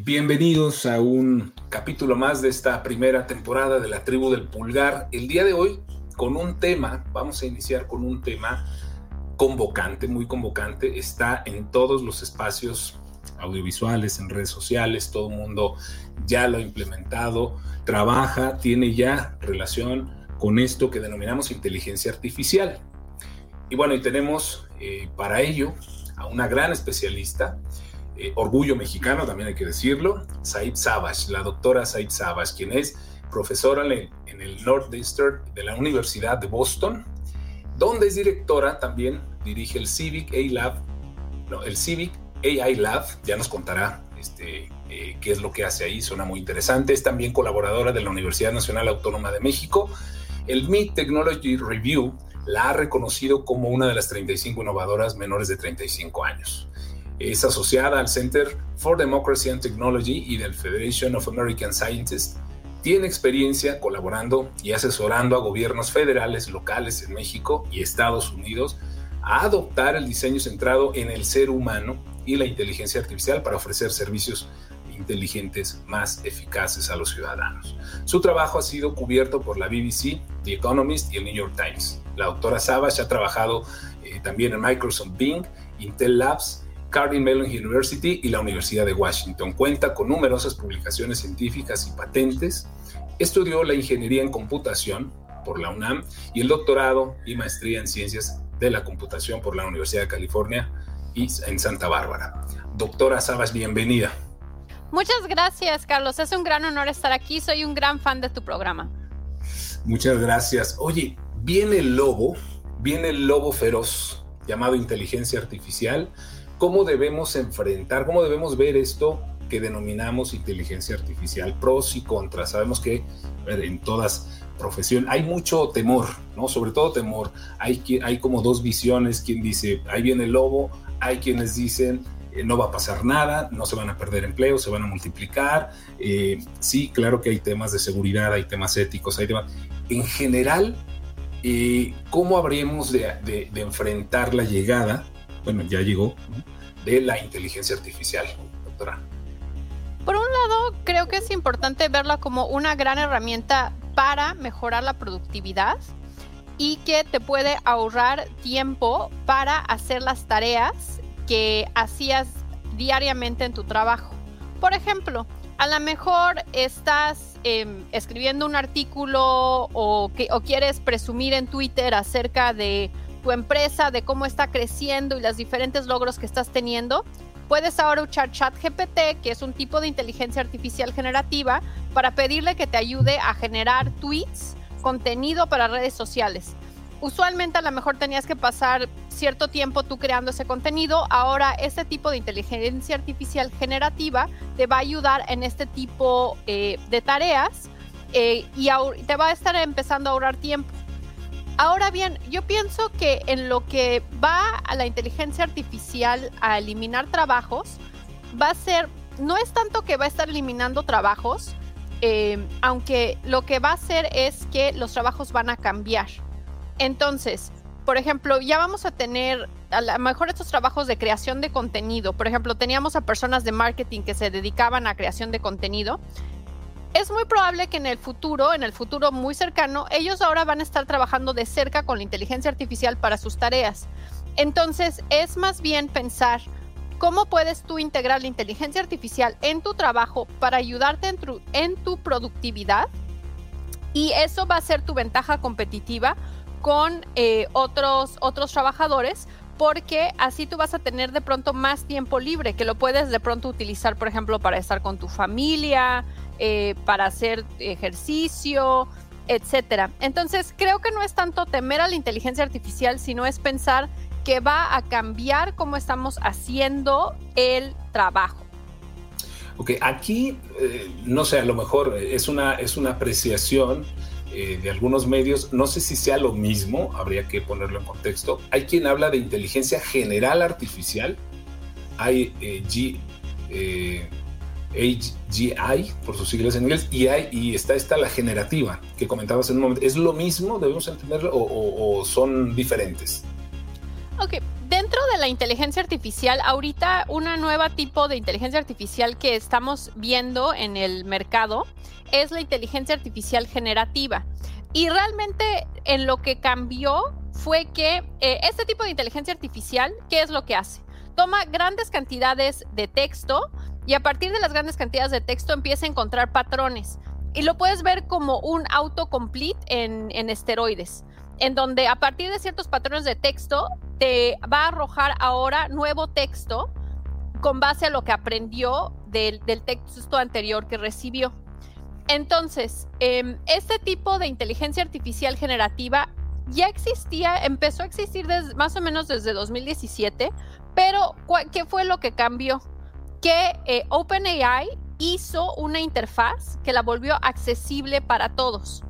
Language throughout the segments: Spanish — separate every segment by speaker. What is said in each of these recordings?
Speaker 1: Bienvenidos a un capítulo más de esta primera temporada de la tribu del pulgar. El día de hoy con un tema, vamos a iniciar con un tema convocante, muy convocante, está en todos los espacios audiovisuales, en redes sociales, todo el mundo ya lo ha implementado, trabaja, tiene ya relación con esto que denominamos inteligencia artificial. Y bueno, y tenemos eh, para ello a una gran especialista, eh, orgullo mexicano, también hay que decirlo, Said Savage, la doctora Said Savage, quien es profesora en el Northeastern de la Universidad de Boston, donde es directora, también dirige el Civic AI Lab, el Civic AI Lab, ya nos contará este, eh, qué es lo que hace ahí, suena muy interesante, es también colaboradora de la Universidad Nacional Autónoma de México. El MIT Technology Review la ha reconocido como una de las 35 innovadoras menores de 35 años. Es asociada al Center for Democracy and Technology y del Federation of American Scientists. Tiene experiencia colaborando y asesorando a gobiernos federales, locales en México y Estados Unidos a adoptar el diseño centrado en el ser humano y la inteligencia artificial para ofrecer servicios inteligentes más eficaces a los ciudadanos. Su trabajo ha sido cubierto por la BBC, The Economist y el New York Times. La doctora Savage ha trabajado eh, también en Microsoft Bing, Intel Labs, Carnegie Mellon University y la Universidad de Washington. Cuenta con numerosas publicaciones científicas y patentes. Estudió la ingeniería en computación por la UNAM y el doctorado y maestría en ciencias de la computación por la Universidad de California y en Santa Bárbara. Doctora Sabas, bienvenida.
Speaker 2: Muchas gracias, Carlos. Es un gran honor estar aquí. Soy un gran fan de tu programa.
Speaker 1: Muchas gracias. Oye, viene el lobo, viene el lobo feroz llamado inteligencia artificial cómo debemos enfrentar, cómo debemos ver esto que denominamos inteligencia artificial, pros y contras. Sabemos que en todas profesiones hay mucho temor, ¿no? Sobre todo temor. Hay, hay como dos visiones, quien dice, ahí viene el lobo, hay quienes dicen, eh, no va a pasar nada, no se van a perder empleos, se van a multiplicar. Eh, sí, claro que hay temas de seguridad, hay temas éticos, hay temas... En general, eh, ¿cómo habríamos de enfrentar la llegada bueno, ya llegó, de la inteligencia artificial, doctora?
Speaker 2: Por un lado, creo que es importante verla como una gran herramienta para mejorar la productividad y que te puede ahorrar tiempo para hacer las tareas que hacías diariamente en tu trabajo. Por ejemplo, a lo mejor estás em, escribiendo un artículo o, que, o quieres presumir en Twitter acerca de tu empresa, de cómo está creciendo y los diferentes logros que estás teniendo, puedes ahora usar ChatGPT, que es un tipo de inteligencia artificial generativa, para pedirle que te ayude a generar tweets, contenido para redes sociales. Usualmente a lo mejor tenías que pasar cierto tiempo tú creando ese contenido. Ahora este tipo de inteligencia artificial generativa te va a ayudar en este tipo eh, de tareas eh, y te va a estar empezando a ahorrar tiempo. Ahora bien, yo pienso que en lo que va a la inteligencia artificial a eliminar trabajos, va a ser, no es tanto que va a estar eliminando trabajos, eh, aunque lo que va a hacer es que los trabajos van a cambiar. Entonces, por ejemplo, ya vamos a tener a lo mejor estos trabajos de creación de contenido. Por ejemplo, teníamos a personas de marketing que se dedicaban a creación de contenido es muy probable que en el futuro, en el futuro muy cercano, ellos ahora van a estar trabajando de cerca con la inteligencia artificial para sus tareas. Entonces, es más bien pensar cómo puedes tú integrar la inteligencia artificial en tu trabajo para ayudarte en tu, productividad. Y eso va a ser tu ventaja competitiva con eh, otros, otros trabajadores porque así tú vas a tener de pronto más tiempo libre que lo puedes de pronto utilizar, por ejemplo, para estar con tu familia, eh, para hacer ejercicio, etcétera. Entonces, creo que no es tanto temer a la inteligencia artificial, sino es pensar que va a cambiar cómo estamos haciendo el trabajo.
Speaker 1: Ok, aquí, eh, no sé, a lo mejor es una, es una apreciación eh, de algunos medios, no sé si sea lo mismo, habría que ponerlo en contexto. Hay quien habla de inteligencia general artificial, hay G, AGI, por sus siglas en inglés, y, hay, y está esta la generativa que comentabas en un momento. ¿Es lo mismo, debemos entenderlo, o, son diferentes?
Speaker 2: Ok, dentro de la inteligencia artificial, ahorita una nueva tipo de inteligencia artificial que estamos viendo en el mercado es la inteligencia artificial generativa. Y realmente en lo que cambió fue que eh, este tipo de inteligencia artificial, ¿qué es lo que hace? Toma grandes cantidades de texto y a partir de las grandes cantidades de texto empieza a encontrar patrones. Y lo puedes ver como un autocomplete en, en esteroides, en donde a partir de ciertos patrones de texto te va a arrojar ahora nuevo texto con base a lo que aprendió del, texto anterior que recibió. Entonces, em, este tipo de inteligencia artificial generativa ya existía, empezó a existir más o menos desde 2017, pero ¿qué fue lo que cambió? Que eh, OpenAI hizo una interfaz que la volvió accesible para todos.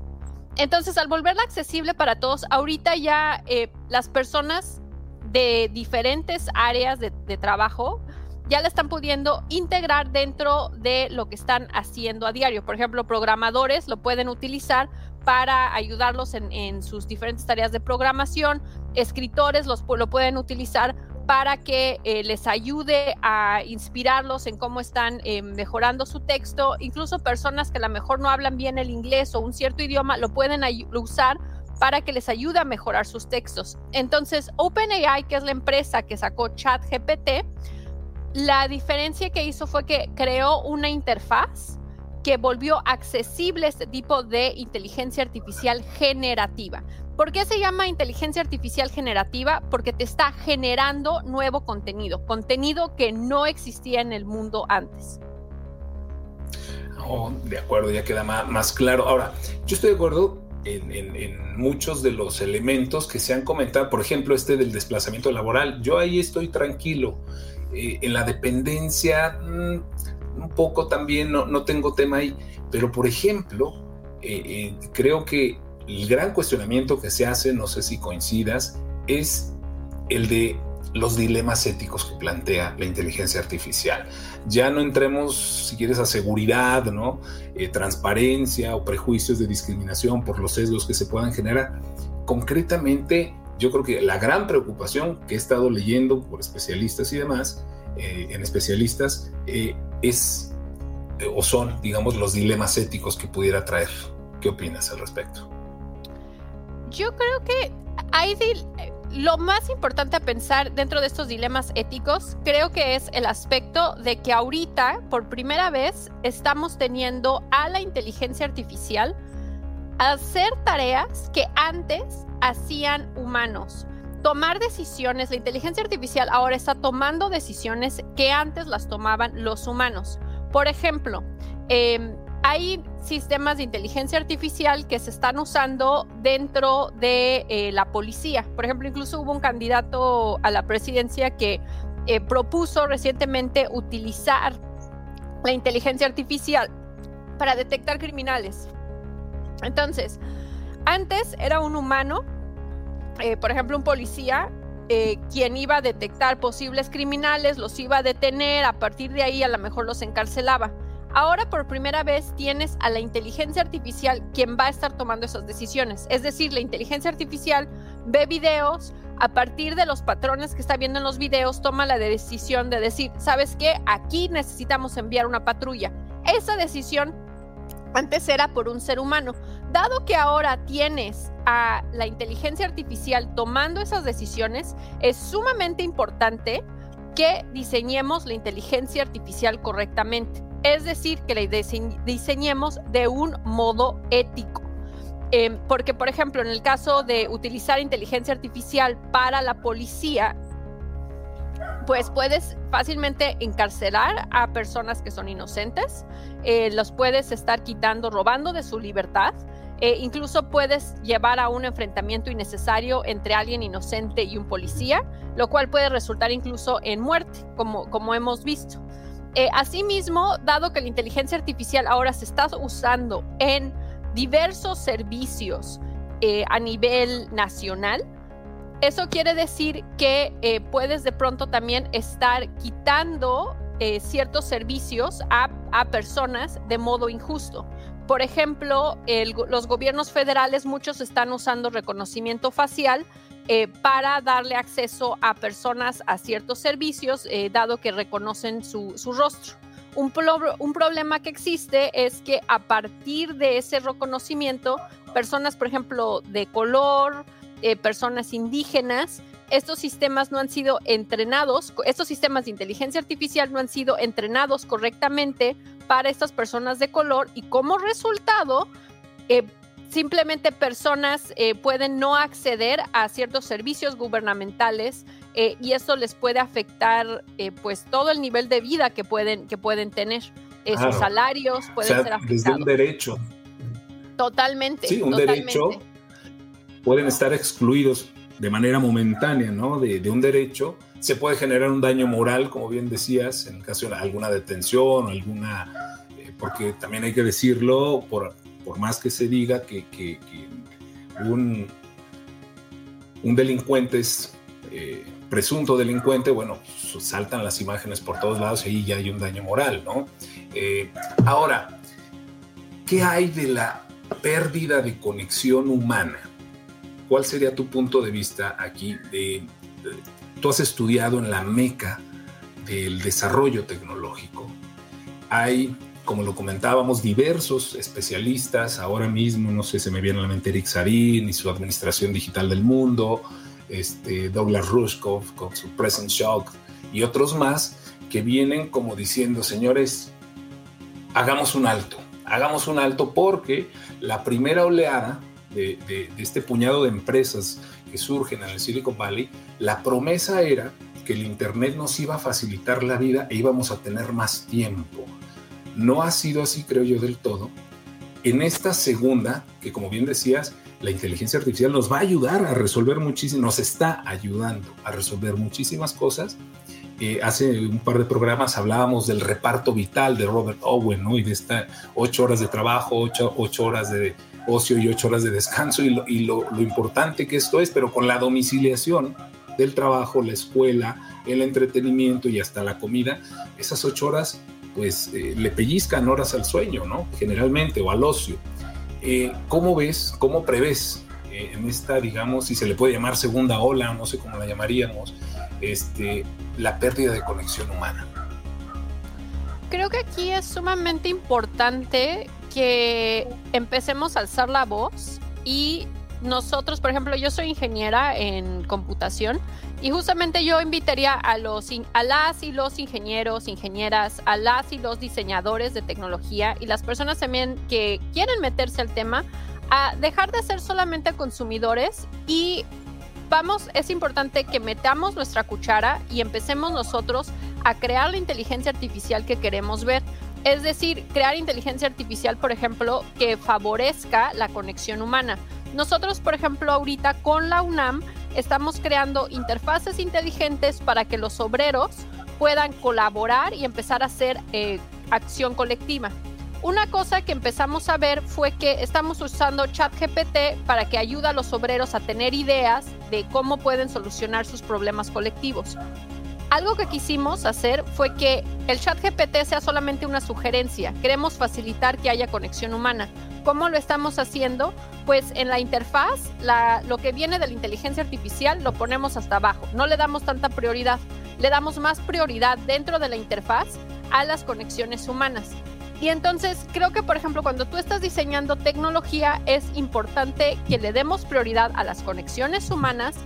Speaker 2: Entonces, al volverla accesible para todos, ahorita ya eh, las personas de diferentes áreas de, trabajo ya la están pudiendo integrar dentro de lo que están haciendo a diario. Por ejemplo, programadores lo pueden utilizar para ayudarlos en, sus diferentes tareas de programación. Escritores los, lo pueden utilizar para que eh, les ayude a inspirarlos en cómo están eh, mejorando su texto. Incluso personas que a lo mejor no hablan bien el inglés o un cierto idioma lo pueden usar para que les ayude a mejorar sus textos. Entonces, OpenAI, que es la empresa que sacó ChatGPT, la diferencia que hizo fue que creó una interfaz que volvió accesible este tipo de inteligencia artificial generativa. ¿Por qué se llama inteligencia artificial generativa? Porque te está generando nuevo contenido, contenido que no existía en el mundo antes.
Speaker 1: Oh, de acuerdo, ya queda más, claro. Ahora, yo estoy de acuerdo en, muchos de los elementos que se han comentado, por ejemplo, este del desplazamiento laboral. Yo ahí estoy tranquilo. Eh, en la dependencia, mm, un poco también, no, no, tengo tema ahí, pero por ejemplo, eh, eh, creo que el gran cuestionamiento que se hace, no sé si coincidas, es el de los dilemas éticos que plantea la inteligencia artificial. Ya no entremos, si quieres, a seguridad, ¿no? transparencia o prejuicios de discriminación por los sesgos que se puedan generar. Concretamente, yo creo que la gran preocupación que he estado leyendo por especialistas y demás, eh, en especialistas, eh, es eh, o son, digamos, los dilemas éticos que pudiera traer. ¿Qué opinas al respecto?
Speaker 2: Yo creo que hay lo más importante a pensar dentro de estos dilemas éticos, creo que es el aspecto de que ahorita, por primera vez, estamos teniendo a la inteligencia artificial hacer tareas que antes hacían humanos. Tomar decisiones, la inteligencia artificial ahora está tomando decisiones que antes las tomaban los humanos. Por ejemplo, em, hay sistemas de inteligencia artificial que se están usando dentro de eh, la policía. Por ejemplo, incluso hubo un candidato a la presidencia que eh, propuso recientemente utilizar la inteligencia artificial para detectar criminales. Entonces, antes era un humano, eh, por ejemplo, un policía, eh, quien iba a detectar posibles criminales, los iba a detener, a partir de ahí a lo mejor los encarcelaba. Ahora por primera vez tienes a la inteligencia artificial quien va a estar tomando esas decisiones. Es decir, la inteligencia artificial ve videos, a partir de los patrones que está viendo en los videos, toma la decisión de decir, ¿sabes qué? Aquí necesitamos enviar una patrulla. Esa decisión antes era por un ser humano. Dado que ahora tienes a la inteligencia artificial tomando esas decisiones, es sumamente importante que diseñemos la inteligencia artificial correctamente. Es decir, que la diseñemos de un modo ético. Em, porque, por ejemplo, en el caso de utilizar inteligencia artificial para la policía, pues puedes fácilmente encarcelar a personas que son inocentes, eh, los puedes estar quitando, robando de su libertad. Eh, incluso puedes llevar a un enfrentamiento innecesario entre alguien inocente y un policía, lo cual puede resultar incluso en muerte, como, como hemos visto. Eh, asimismo, dado que la inteligencia artificial ahora se está usando en diversos servicios a nivel nacional, eso quiere decir que eh, puedes de pronto también estar quitando eh, ciertos servicios a, personas de modo injusto. Por ejemplo, los gobiernos federales, muchos están usando reconocimiento facial eh, para darle acceso a personas a ciertos servicios, eh, dado que reconocen su, rostro. Un, un, problema que existe es que a partir de ese reconocimiento, personas, por ejemplo, de color, personas indígenas, estos sistemas no han sido entrenados, estos sistemas de inteligencia artificial no han sido entrenados correctamente para estas personas de color y como resultado, simplemente personas eh, pueden no acceder a ciertos servicios gubernamentales eh, y eso les puede afectar eh, pues todo el nivel de vida que pueden, que pueden tener. Sus salarios pueden ser afectados.
Speaker 1: Desde un derecho.
Speaker 2: Totalmente.
Speaker 1: Sí, un derecho. Pueden estar excluidos de manera momentánea, ¿no? De, un derecho. Se puede generar un daño moral, como bien decías, en el caso de alguna detención o alguna, porque también hay que decirlo, por, por más que se diga que, un, un, delincuente es eh, presunto delincuente, bueno, saltan las imágenes por todos lados y ahí ya hay un daño moral, ¿no? Eh, ahora, ¿qué hay de la pérdida de conexión humana? ¿Cuál sería tu punto de vista aquí? tú has estudiado en la meca del desarrollo tecnológico. Hay como lo comentábamos, diversos especialistas, ahora mismo, no sé, se me viene a la mente Eric Sarin y su Administración Digital del Mundo, este, Douglas Rushkoff con su Present Shock y otros más que vienen como diciendo, señores, hagamos un alto, hagamos un alto porque la primera oleada de, este puñado de empresas que surgen en el Silicon Valley, la promesa era que el Internet nos iba a facilitar la vida e íbamos a tener más tiempo no ha sido así, creo yo, del todo. En esta segunda, que como bien decías, la inteligencia artificial nos va a ayudar a resolver muchísimas, nos está ayudando a resolver muchísimas cosas. Eh, hace un par de programas hablábamos del reparto vital de Robert Owen, ¿no? Y de estas ocho horas de trabajo, ocho, horas de ocio y ocho horas de descanso y, lo, lo importante que esto es, pero con la domiciliación del trabajo, la escuela, el entretenimiento y hasta la comida, esas ocho horas pues eh, le pellizcan horas al sueño, ¿no? Generalmente, o al ocio. Eh, ¿Cómo ves, cómo prevés eh, en esta, digamos, si se le puede llamar segunda ola, no sé cómo la llamaríamos, este, la pérdida de conexión humana?
Speaker 2: Creo que aquí es sumamente importante que empecemos a alzar la voz y nosotros, por ejemplo, yo soy ingeniera en computación y justamente yo invitaría a, los, a las y los ingenieros, ingenieras, a las y los diseñadores de tecnología y las personas también que quieren meterse al tema a dejar de ser solamente consumidores y vamos, es importante que metamos nuestra cuchara y empecemos nosotros a crear la inteligencia artificial que queremos ver. Es decir, crear inteligencia artificial, por ejemplo, que favorezca la conexión humana. Nosotros, por ejemplo, ahorita con la UNAM estamos creando interfaces inteligentes para que los obreros puedan colaborar y empezar a hacer eh, acción colectiva. Una cosa que empezamos a ver fue que estamos usando ChatGPT para que ayude a los obreros a tener ideas de cómo pueden solucionar sus problemas colectivos. Algo que quisimos hacer fue que el chat GPT sea solamente una sugerencia. Queremos facilitar que haya conexión humana. ¿Cómo lo estamos haciendo? Pues en la interfaz, lo que viene de la inteligencia artificial lo ponemos hasta abajo. No le damos tanta prioridad. Le damos más prioridad dentro de la interfaz a las conexiones humanas. Y entonces creo que, por ejemplo, cuando tú estás diseñando tecnología, es importante que le demos prioridad a las conexiones humanas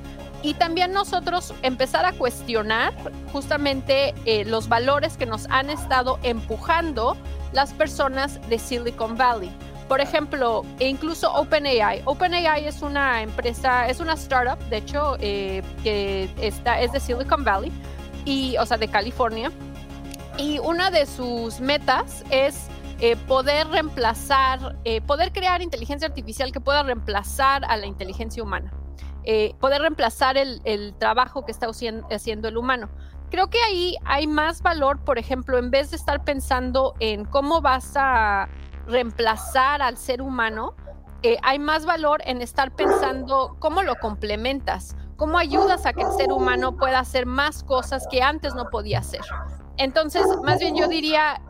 Speaker 2: y también nosotros empezar a cuestionar justamente eh, los valores que nos han estado empujando las personas de Silicon Valley. Por ejemplo, e incluso OpenAI. OpenAI es una empresa, es una startup, de hecho, eh, que está, es de Silicon Valley, y, o sea, de California. Y una de sus metas es eh, poder reemplazar, poder crear inteligencia artificial que pueda reemplazar a la inteligencia humana. Eh, poder reemplazar el, trabajo que está haciendo el humano. Creo que ahí hay más valor, por ejemplo, en vez de estar pensando en cómo vas a reemplazar al ser humano, eh, hay más valor en estar pensando cómo lo complementas, cómo ayudas a que el ser humano pueda hacer más cosas que antes no podía hacer. Entonces, más bien yo diría,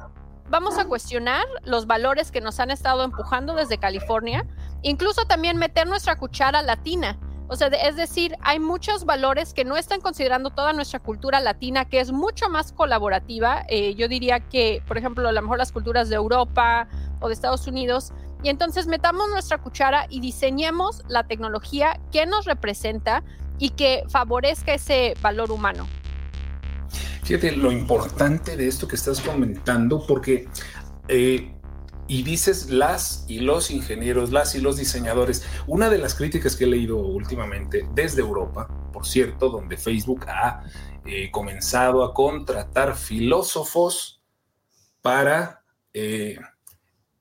Speaker 2: vamos a cuestionar los valores que nos han estado empujando desde California, incluso también meter nuestra cuchara latina O sea, es decir, hay muchos valores que no están considerando toda nuestra cultura latina, que es mucho más colaborativa. Eh, yo diría que, por ejemplo, a lo mejor las culturas de Europa o de Estados Unidos. Y entonces metamos nuestra cuchara y diseñemos la tecnología que nos representa y que favorezca ese valor humano.
Speaker 1: Fíjate lo importante de esto que estás comentando, porque eh, y dices las y los ingenieros, las y los diseñadores. Una de las críticas que he leído últimamente desde Europa, por cierto, donde Facebook ha eh, comenzado a contratar filósofos para eh,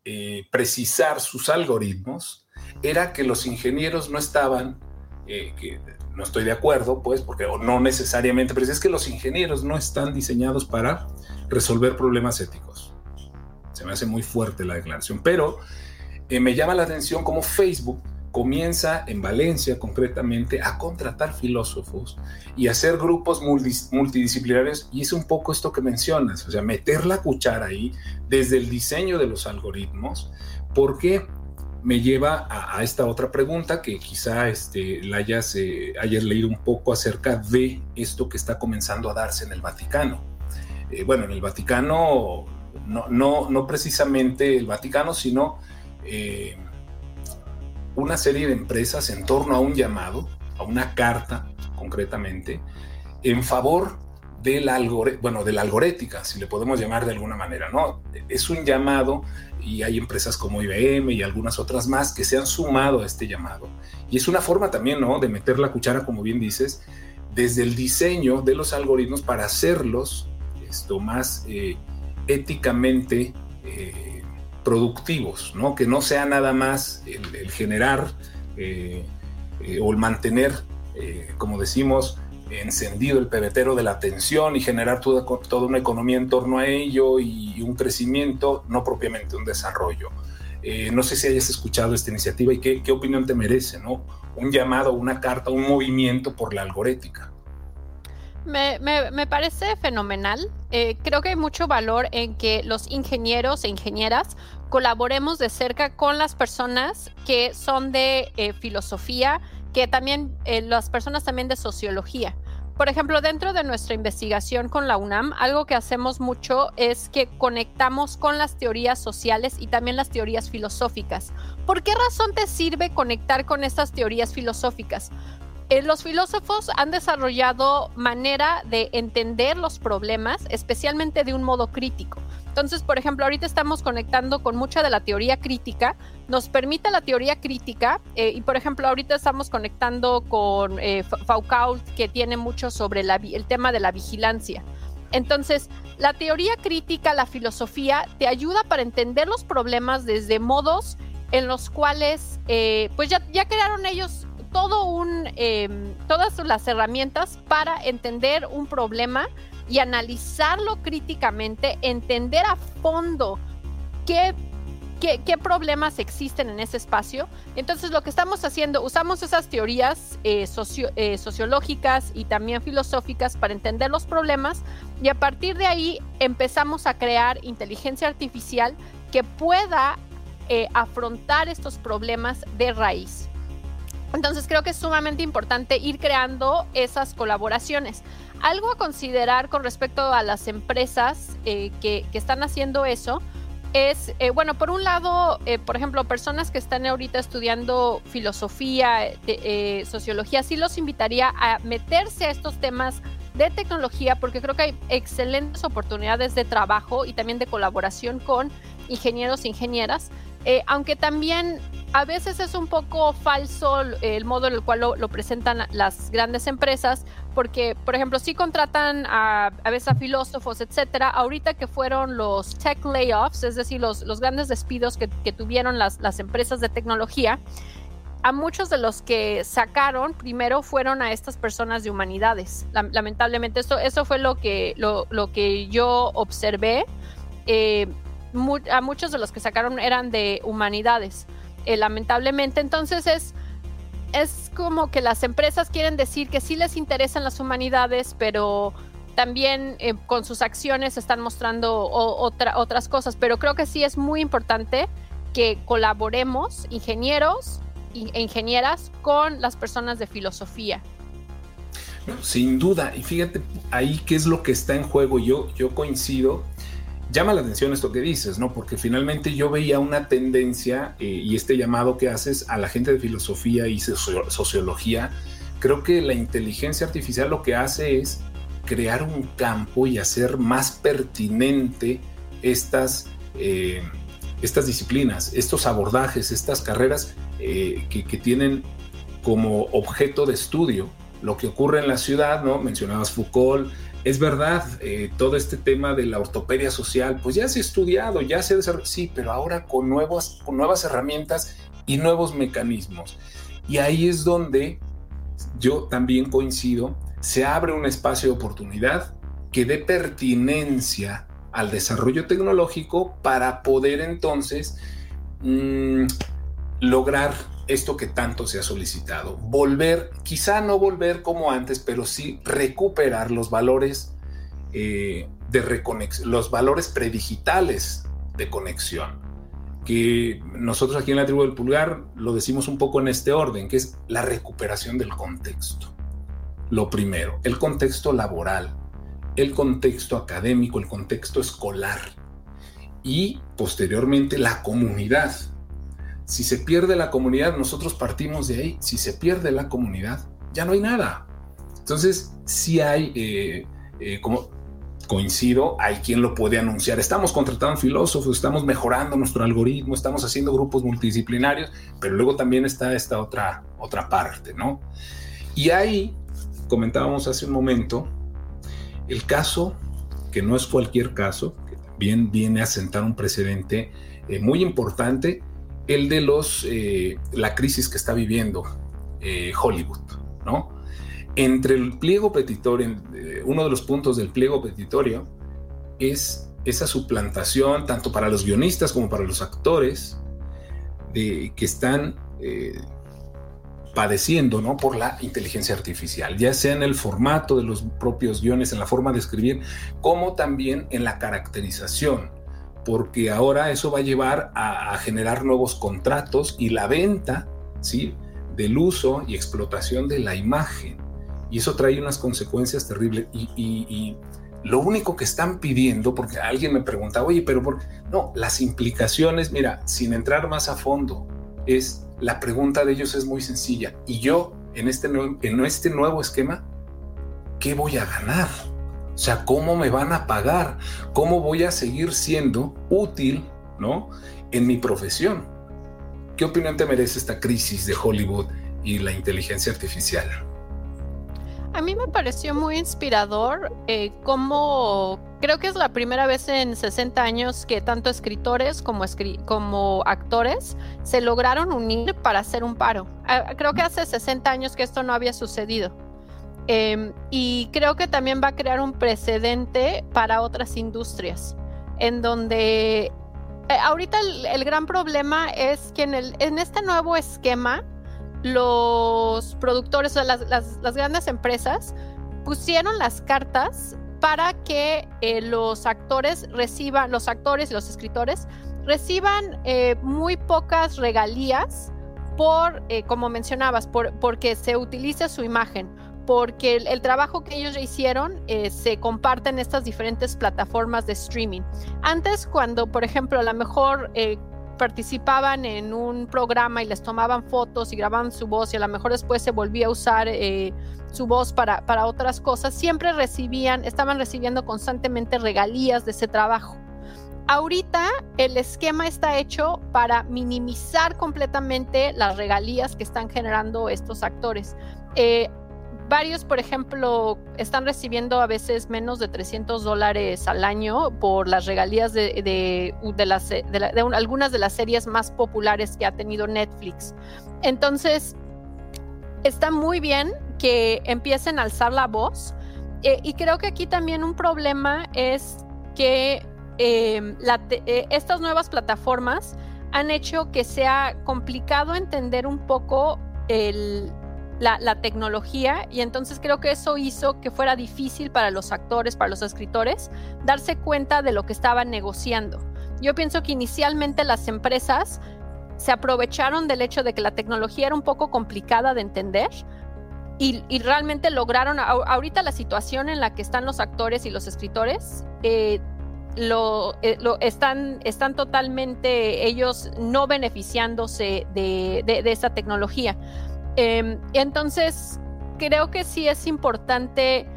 Speaker 1: eh, precisar sus algoritmos, era que los ingenieros no estaban, que no estoy de acuerdo, pues, porque no necesariamente, pero es que los ingenieros no están diseñados para resolver problemas éticos se me hace muy fuerte la declaración, pero eh, me llama la atención cómo Facebook comienza en Valencia concretamente a contratar filósofos y hacer grupos multidisciplinarios y es un poco esto que mencionas, o sea, meter la cuchara ahí desde el diseño de los algoritmos, porque me lleva a, esta otra pregunta que quizá este, la hayas, eh, hayas, leído un poco acerca de esto que está comenzando a darse en el Vaticano. Eh, bueno, en el Vaticano no, no, precisamente el Vaticano, sino eh, una serie de empresas en torno a un llamado, a una carta concretamente, en favor de la, bueno, de la algorética, si le podemos llamar de alguna manera, ¿no? Es un llamado y hay empresas como IBM y algunas otras más que se han sumado a este llamado. Y es una forma también, ¿no? De meter la cuchara, como bien dices, desde el diseño de los algoritmos para hacerlos esto más eh, éticamente eh, productivos, ¿no? que no sea nada más el, generar eh, eh, o el mantener, como decimos, encendido el pebetero de la atención y generar toda, una economía en torno a ello y, un crecimiento, no propiamente un desarrollo. no sé si hayas escuchado esta iniciativa y qué, qué opinión te merece, ¿no? Un llamado, una carta, un movimiento por la algorética.
Speaker 2: Me, parece fenomenal. Eh, creo que hay mucho valor en que los ingenieros e ingenieras colaboremos de cerca con las personas que son de eh, filosofía, que también eh, las personas también de sociología. Por ejemplo, dentro de nuestra investigación con la UNAM, algo que hacemos mucho es que conectamos con las teorías sociales y también las teorías filosóficas. ¿Por qué razón te sirve conectar con estas teorías filosóficas? Eh, los filósofos han desarrollado manera de entender los problemas, especialmente de un modo crítico. Entonces, por ejemplo, ahorita estamos conectando con mucha de la teoría crítica, nos permite la teoría crítica, eh, y por ejemplo, ahorita estamos conectando con eh, Foucault, que tiene mucho sobre el tema de la vigilancia. Entonces, la teoría crítica, la filosofía, te ayuda para entender los problemas desde modos en los cuales, pues ya, ya crearon ellos todo un, em, todas las herramientas para entender un problema y analizarlo críticamente, entender a fondo qué, qué, problemas existen en ese espacio. Entonces lo que estamos haciendo, usamos esas teorías eh, eh, sociológicas y también filosóficas para entender los problemas y a partir de ahí empezamos a crear inteligencia artificial que pueda eh, afrontar estos problemas de raíz. Entonces creo que es sumamente importante ir creando esas colaboraciones. Algo a considerar con respecto a las empresas eh, que, están haciendo eso es, eh, bueno, por un lado, eh, por ejemplo, personas que están ahorita estudiando filosofía, sociología, sí los invitaría a meterse a estos temas de tecnología porque creo que hay excelentes oportunidades de trabajo y también de colaboración con ingenieros e ingenieras, aunque también a veces es un poco falso el modo en el cual lo, presentan las grandes empresas, porque, por ejemplo, si contratan a, a veces filósofos, etcétera. Ahorita que fueron los tech layoffs, es decir, los, los grandes despidos que, tuvieron las, las empresas de tecnología, a muchos de los que sacaron primero fueron a estas personas de humanidades. Lamentablemente, eso, eso fue lo que, lo, lo que yo observé. Eh, a muchos de los que sacaron eran de humanidades. Eh, lamentablemente. Entonces es, es como que las empresas quieren decir que sí les interesan las humanidades, pero también eh, con sus acciones están mostrando otras cosas. Pero creo que sí es muy importante que colaboremos, ingenieros, e ingenieras con las personas de filosofía.
Speaker 1: sin duda, y fíjate ahí qué es lo que está en juego. Yo, yo coincido llama la atención esto que dices, ¿no? Porque finalmente yo veía una tendencia eh, y este llamado que haces a la gente de filosofía y sociología, creo que la inteligencia artificial lo que hace es crear un campo y hacer más pertinente estas, eh, estas disciplinas, estos abordajes, estas carreras eh, que, que tienen como objeto de estudio lo que ocurre en la ciudad, ¿no? Mencionabas Foucault, es verdad, eh, todo este tema de la ortopedia social, pues ya se ha estudiado, ya se ha desarrollado, sí, pero ahora con, nuevas, con nuevas herramientas y nuevos mecanismos. Y ahí es donde yo también coincido, se abre un espacio de oportunidad que dé pertinencia al desarrollo tecnológico para poder entonces mm, lograr esto que tanto se ha solicitado. Volver, quizá no volver como antes, pero sí recuperar los valores eh, de reconexión, los valores predigitales de conexión. Que nosotros aquí en la tribu del pulgar lo decimos un poco en este orden, que es la recuperación del contexto. Lo primero, el contexto laboral, el contexto académico, el contexto escolar y posteriormente la comunidad si se pierde la comunidad, nosotros partimos de ahí. Si se pierde la comunidad, ya no hay nada. Entonces, si hay, eh, eh, como coincido, hay quien lo puede anunciar. Estamos contratando filósofos, estamos mejorando nuestro algoritmo, estamos haciendo grupos multidisciplinarios, pero luego también está esta otra, otra parte, ¿no? Y ahí, comentábamos hace un momento, el caso, que no es cualquier caso, que también viene a sentar un precedente eh, muy importante, el de los, eh, la crisis que está viviendo eh, Hollywood, ¿no? Entre el pliego petitorio, eh, uno de los puntos del pliego petitorio es esa suplantación, tanto para los guionistas como para los actores, de, que están padeciendo ¿no? por la inteligencia artificial, ya sea en el formato de los propios guiones, en la forma de escribir, como también en la caracterización porque ahora eso va a llevar a, generar nuevos contratos y la venta, ¿sí? Del uso y explotación de la imagen. Y eso trae unas consecuencias terribles. Y, lo único que están pidiendo, porque alguien me pregunta, oye, pero por... no, las implicaciones, mira, sin entrar más a fondo, es la pregunta de ellos es muy sencilla. Y yo, en este, en este nuevo esquema, ¿qué voy a ganar? O sea, ¿cómo me van a pagar? ¿Cómo voy a seguir siendo útil, ¿no? En mi profesión. ¿Qué opinión te merece esta crisis de Hollywood y la inteligencia artificial?
Speaker 2: A mí me pareció muy inspirador eh, cómo creo que es la primera vez en 60 años que tanto escritores como, actores se lograron unir para hacer un paro. Ah, creo que hace 60 años que esto no había sucedido. Em, y creo que también va a crear un precedente para otras industrias, en donde eh, ahorita el, gran problema es que en, el, este nuevo esquema, los productores, o las, las, grandes empresas, pusieron las cartas para que eh, los actores reciban, los actores y los escritores reciban eh, muy pocas regalías por, como mencionabas, por, porque se utilice su imagen porque el, trabajo que ellos hicieron eh, se comparte en estas diferentes plataformas de streaming. Antes, cuando, por ejemplo, a lo mejor eh, participaban en un programa y les tomaban fotos y grababan su voz y a lo mejor después se volvía a usar eh, su voz para, para otras cosas, siempre recibían, estaban recibiendo constantemente regalías de ese trabajo. Ahorita el esquema está hecho para minimizar completamente las regalías que están generando estos actores. Varios, por ejemplo, están recibiendo a veces menos de 300 dólares al año por las regalías de, algunas de las series más populares que ha tenido Netflix. Entonces, está muy bien que empiecen a alzar la voz. Eh, y creo que aquí también un problema es que em, eh, estas nuevas plataformas han hecho que sea complicado entender un poco el, la, tecnología y entonces creo que eso hizo que fuera difícil para los actores, para los escritores, darse cuenta de lo que estaban negociando. Yo pienso que inicialmente las empresas se aprovecharon del hecho de que la tecnología era un poco complicada de entender y, realmente lograron, ahorita la situación en la que están los actores y los escritores, eh, lo, eh, están, están totalmente ellos no beneficiándose de, de, esta tecnología. Em, entonces, creo que sí es importante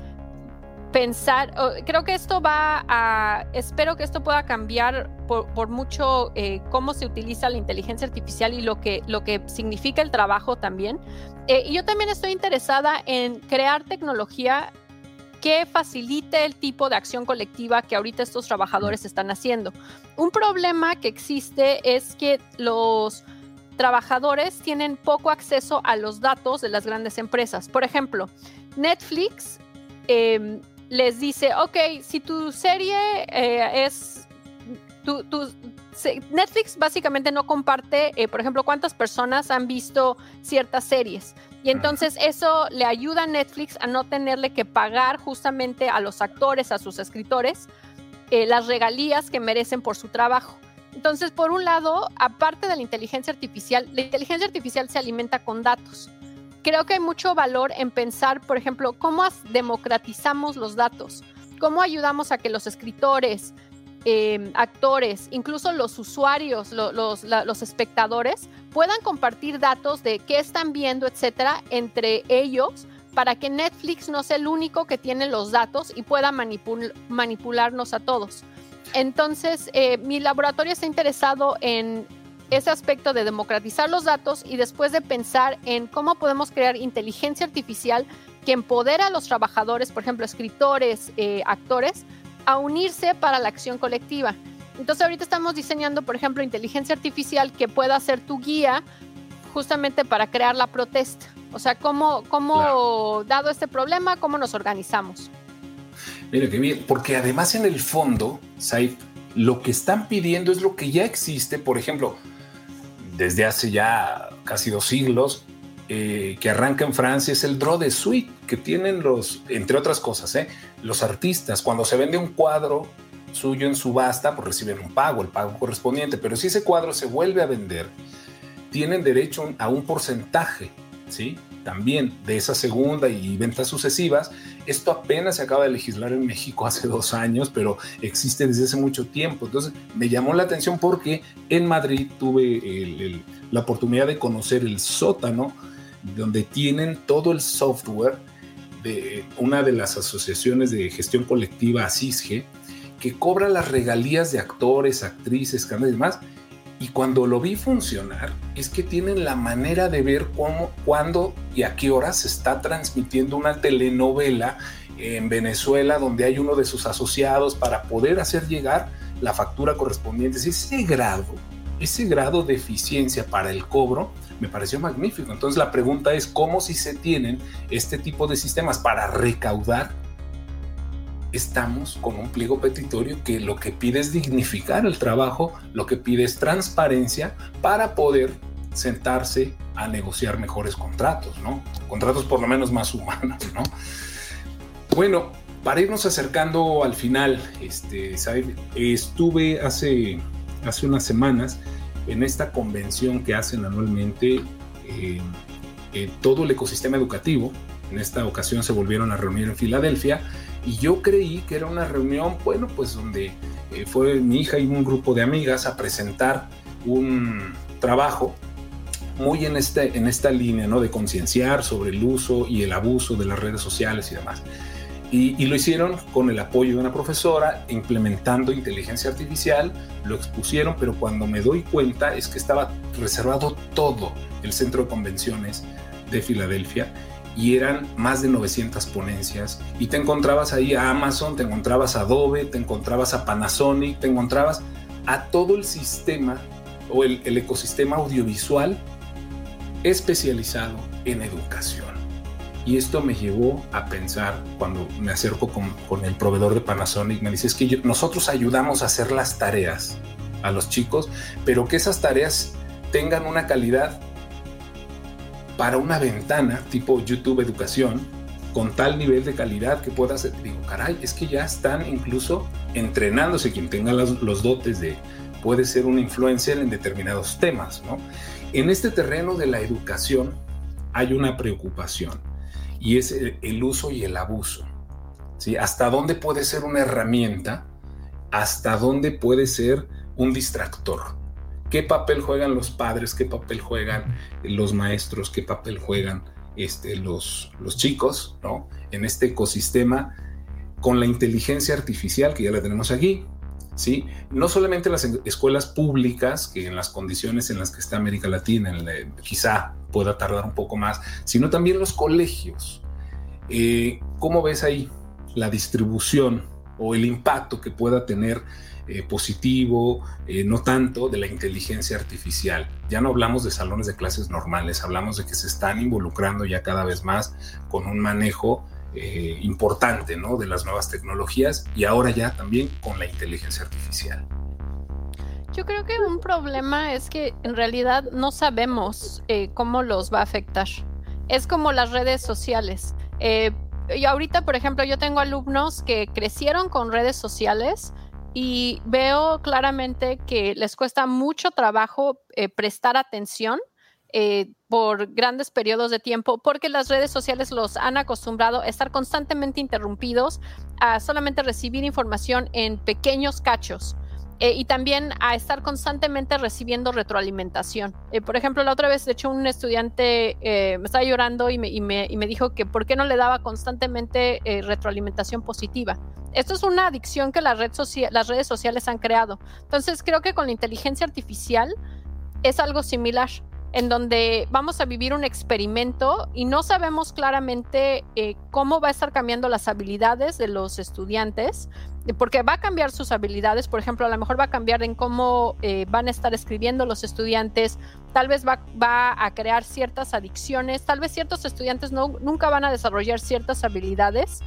Speaker 2: pensar, creo que esto va a, espero que esto pueda cambiar por, mucho eh, cómo se utiliza la inteligencia artificial y lo que, lo que significa el trabajo también. Eh, y yo también estoy interesada en crear tecnología que facilite el tipo de acción colectiva que ahorita estos trabajadores están haciendo. Un problema que existe es que los trabajadores tienen poco acceso a los datos de las grandes empresas. Por ejemplo, Netflix em, les dice, ok, si tu serie eh, es, tu, Netflix básicamente no comparte, eh, por ejemplo, cuántas personas han visto ciertas series. Y entonces eso le ayuda a Netflix a no tenerle que pagar justamente a los actores, a sus escritores, eh, las regalías que merecen por su trabajo. Entonces, por un lado, aparte de la inteligencia artificial, la inteligencia artificial se alimenta con datos creo que hay mucho valor en pensar, por ejemplo, cómo democratizamos los datos, cómo ayudamos a que los escritores, em, actores, incluso los usuarios, los, espectadores, puedan compartir datos de qué están viendo, etcétera, entre ellos para que Netflix no sea el único que tiene los datos y pueda manipularnos a todos. Entonces, eh, mi laboratorio está interesado en ese aspecto de democratizar los datos y después de pensar en cómo podemos crear inteligencia artificial que empodera a los trabajadores, por ejemplo, escritores, eh, actores, a unirse para la acción colectiva. Entonces ahorita estamos diseñando, por ejemplo, inteligencia artificial que pueda ser tu guía justamente para crear la protesta. O sea, cómo, cómo dado este problema, cómo nos organizamos.
Speaker 1: Mira qué bien, porque además en el fondo, Saif, lo que están pidiendo es lo que ya existe, por ejemplo, desde hace ya casi dos siglos, eh, que arranca en Francia es el draw de suite que tienen los, entre otras cosas, eh, los artistas. Cuando se vende un cuadro suyo en subasta, pues reciben un pago, el pago correspondiente, pero si ese cuadro se vuelve a vender, tienen derecho a un porcentaje, ¿sí? También de esa segunda y ventas sucesivas. Esto apenas se acaba de legislar en México hace dos años, pero existe desde hace mucho tiempo. Entonces me llamó la atención porque en Madrid tuve la oportunidad de conocer el sótano donde tienen todo el software de una de las asociaciones de gestión colectiva, ASISGE, que cobra las regalías de actores, actrices, canales y demás y cuando lo vi funcionar, es que tienen la manera de ver cómo, cuándo y a qué hora se está transmitiendo una telenovela en Venezuela donde hay uno de sus asociados para poder hacer llegar la factura correspondiente. Ese grado, ese grado de eficiencia para el cobro me pareció magnífico. Entonces la pregunta es cómo si se tienen este tipo de sistemas para recaudar estamos con un pliego petitorio que lo que pide es dignificar el trabajo, lo que pide es transparencia para poder sentarse a negociar mejores contratos, ¿no? Contratos por lo menos más humanos, ¿no? Bueno, para irnos acercando al final, este, estuve hace, hace unas semanas en esta convención que hacen anualmente eh, eh, todo el ecosistema educativo. En esta ocasión se volvieron a reunir en Filadelfia y yo creí que era una reunión, bueno, pues donde eh, fue mi hija y un grupo de amigas a presentar un trabajo muy en, este, en esta línea, ¿no? De concienciar sobre el uso y el abuso de las redes sociales y demás. Y, y, lo hicieron con el apoyo de una profesora, implementando inteligencia artificial, lo expusieron, pero cuando me doy cuenta es que estaba reservado todo el centro de convenciones de Filadelfia y eran más de 900 ponencias y te encontrabas ahí a Amazon, te encontrabas a Adobe, te encontrabas a Panasonic, te encontrabas a todo el sistema o el, ecosistema audiovisual especializado en educación. Y esto me llevó a pensar, cuando me acerco con, el proveedor de Panasonic, me dice, es que nosotros ayudamos a hacer las tareas a los chicos, pero que esas tareas tengan una calidad para una ventana tipo YouTube Educación con tal nivel de calidad que pueda hacer. Digo, caray, es que ya están incluso entrenándose quien tenga los, dotes de puede ser un influencer en determinados temas, ¿no? En este terreno de la educación hay una preocupación y es el uso y el abuso. ¿Hasta dónde puede ser una herramienta? ¿Hasta dónde puede ser un distractor? ¿Qué papel juegan los padres? ¿Qué papel juegan los maestros? ¿Qué papel juegan este, los, los chicos ¿no? en este ecosistema con la inteligencia artificial que ya la tenemos aquí? ¿sí? No solamente las escuelas públicas, que en las condiciones en las que está América Latina, quizá pueda tardar un poco más, sino también los colegios. Eh, ¿Cómo ves ahí la distribución o el impacto que pueda tener eh, positivo, eh, no tanto de la inteligencia artificial. Ya no hablamos de salones de clases normales, hablamos de que se están involucrando ya cada vez más con un manejo eh, importante ¿no? de las nuevas tecnologías y ahora ya también con la inteligencia artificial.
Speaker 2: Yo creo que un problema es que en realidad no sabemos cómo los va a afectar. Es como las redes sociales. y ahorita, por ejemplo, yo tengo alumnos que crecieron con redes sociales, y veo claramente que les cuesta mucho trabajo eh, prestar atención eh, por grandes periodos de tiempo porque las redes sociales los han acostumbrado a estar constantemente interrumpidos, a solamente recibir información en pequeños cachos. Eh, y también a estar constantemente recibiendo retroalimentación. por ejemplo, la otra vez, de hecho, un estudiante me estaba llorando y me, y, me, y me, dijo que por qué no le daba constantemente retroalimentación positiva. Esto es una adicción que la red las redes sociales han creado. Entonces creo que con la inteligencia artificial es algo similar, en donde vamos a vivir un experimento y no sabemos claramente eh, cómo va a estar cambiando las habilidades de los estudiantes, porque va a cambiar sus habilidades, por ejemplo, a lo mejor va a cambiar en cómo eh, van a estar escribiendo los estudiantes, tal vez va, va, a crear ciertas adicciones, tal vez ciertos estudiantes no, nunca van a desarrollar ciertas habilidades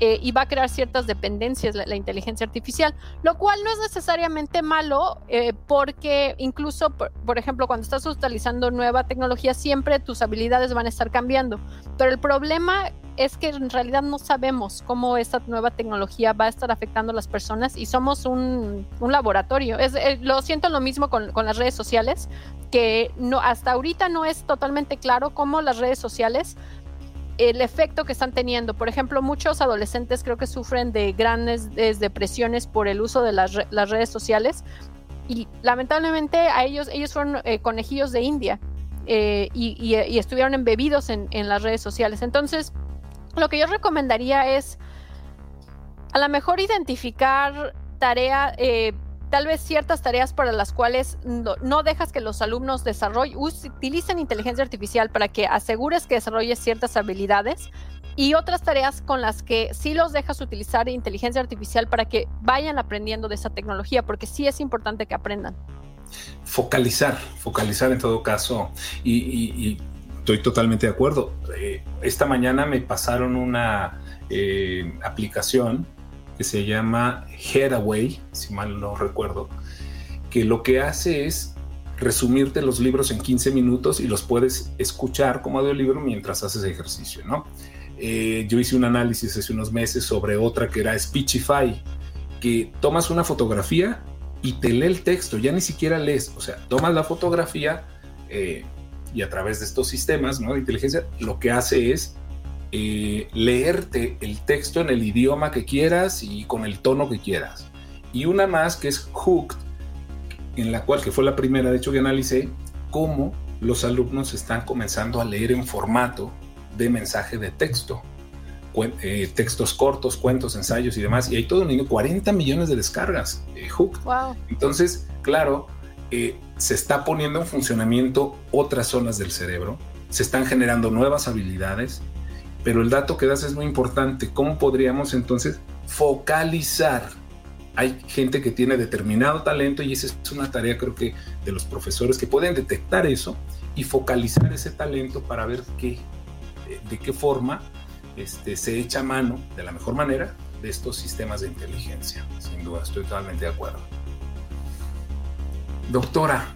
Speaker 2: eh, y va a crear ciertas dependencias la, inteligencia artificial, lo cual no es necesariamente malo eh, porque incluso, por, ejemplo, cuando estás utilizando nueva tecnología, siempre tus habilidades van a estar cambiando. Pero el problema es que en realidad no sabemos cómo esta nueva tecnología va a estar afectando a las personas y somos un, un laboratorio. Es, eh, lo siento lo mismo con, con, las redes sociales, que no, hasta ahorita no es totalmente claro cómo las redes sociales el efecto que están teniendo. Por ejemplo, muchos adolescentes creo que sufren de grandes depresiones por el uso de las, redes sociales y lamentablemente a ellos, ellos fueron eh, conejillos de India eh, y, estuvieron embebidos en, en, las redes sociales. Entonces, lo que yo recomendaría es a lo mejor identificar tarea, eh, tal vez ciertas tareas para las cuales no, dejas que los alumnos desarrollen, utilicen inteligencia artificial para que asegures que desarrolles ciertas habilidades y otras tareas con las que sí los dejas utilizar inteligencia artificial para que vayan aprendiendo de esa tecnología, porque sí es importante que aprendan.
Speaker 1: Focalizar, focalizar en todo caso. Y, estoy totalmente de acuerdo. Eh, esta mañana me pasaron una eh, aplicación que se llama Headaway, si mal no recuerdo, que lo que hace es resumirte los libros en 15 minutos y los puedes escuchar como audiolibro mientras haces ejercicio, ¿no? Eh, yo hice un análisis hace unos meses sobre otra que era Speechify, que tomas una fotografía y te lee el texto, ya ni siquiera lees, o sea, tomas la fotografía eh, y a través de estos sistemas ¿no? de inteligencia, lo que hace es eh, leerte el texto en el idioma que quieras y con el tono que quieras. Y una más que es Hooked, en la cual, que fue la primera, de hecho, que analicé, cómo los alumnos están comenzando a leer en formato de mensaje de texto. Eh, textos cortos, cuentos, ensayos y demás. Y hay todo un niño, 40 millones de descargas. Eh, Hooked. Entonces, claro, se está poniendo en funcionamiento otras zonas del cerebro, se están generando nuevas habilidades pero el dato que das es muy importante. ¿Cómo podríamos entonces focalizar? Hay gente que tiene determinado talento y esa es una tarea creo que de los profesores que pueden detectar eso y focalizar ese talento para ver qué, de qué forma este, se echa mano de la mejor manera de estos sistemas de inteligencia. Sin duda, estoy totalmente de acuerdo. Doctora,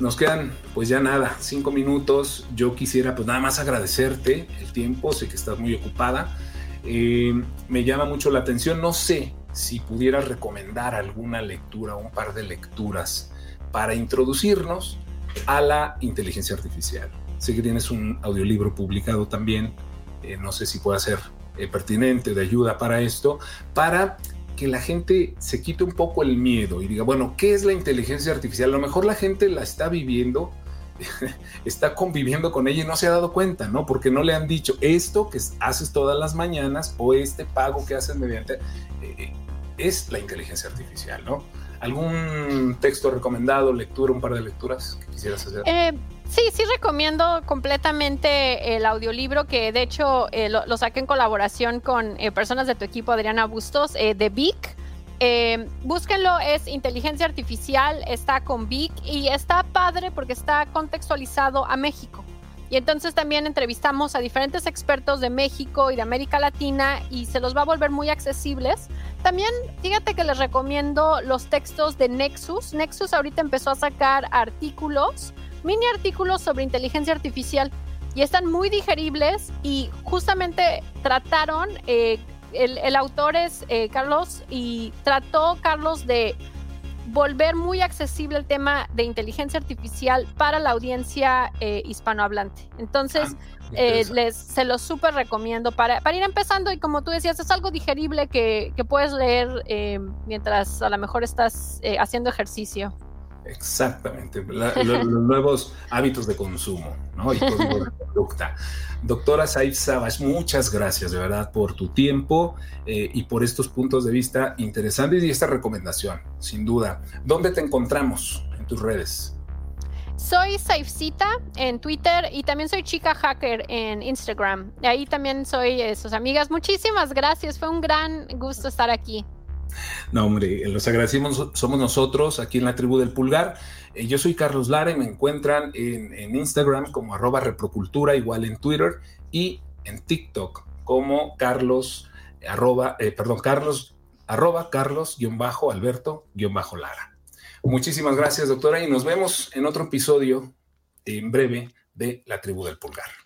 Speaker 1: nos quedan pues ya nada, cinco minutos. Yo quisiera pues nada más agradecerte el tiempo, sé que estás muy ocupada. Eh, me llama mucho la atención, no sé si pudieras recomendar alguna lectura, un par de lecturas para introducirnos a la inteligencia artificial. Sé que tienes un audiolibro publicado también, eh, no sé si pueda ser eh, pertinente, de ayuda para esto, para que la gente se quite un poco el miedo y diga, bueno, ¿qué es la inteligencia artificial? A lo mejor la gente la está viviendo, está conviviendo con ella y no se ha dado cuenta, ¿no? Porque no le han dicho esto que haces todas las mañanas o este pago que haces mediante eh, es la inteligencia artificial, ¿no? ¿Algún texto recomendado, lectura, un par de lecturas que quisieras hacer?
Speaker 2: Eh, sí, sí recomiendo completamente el audiolibro que de hecho eh, lo, saqué en colaboración con eh, personas de tu equipo, Adriana Bustos, de Vic. búsquenlo, es inteligencia artificial, está con Vic y está padre porque está contextualizado a México. Y entonces también entrevistamos a diferentes expertos de México y de América Latina y se los va a volver muy accesibles. También fíjate que les recomiendo los textos de Nexus. Nexus ahorita empezó a sacar artículos, mini artículos sobre inteligencia artificial y están muy digeribles y justamente trataron, eh, el, autor es eh, Carlos y trató Carlos de volver muy accesible el tema de inteligencia artificial para la audiencia eh, hispanohablante. Entonces, ah, eh, les, se los súper recomiendo para, para, ir empezando y como tú decías, es algo digerible que, que puedes leer eh, mientras a lo mejor estás haciendo ejercicio.
Speaker 1: Exactamente, los nuevos hábitos de consumo ¿no? y de conducta. Doctora Saif Sabas, muchas gracias de verdad por tu tiempo eh, y por estos puntos de vista interesantes y esta recomendación, sin duda. ¿Dónde te encontramos en tus redes?
Speaker 2: Soy Saifcita en Twitter y también soy Chica Hacker en Instagram. Ahí también soy eh, sus amigas. Muchísimas gracias, fue un gran gusto estar aquí.
Speaker 1: No, hombre, los agradecimos, somos nosotros aquí en la tribu del pulgar. Eh, yo soy Carlos Lara y me encuentran en, Instagram como arroba reprocultura, igual en Twitter y en TikTok como Carlos, arroba, eh, perdón, Carlos, arroba Carlos, guion bajo, Alberto, guion bajo Lara. Muchísimas gracias, doctora, y nos vemos en otro episodio en breve de La Tribu del Pulgar.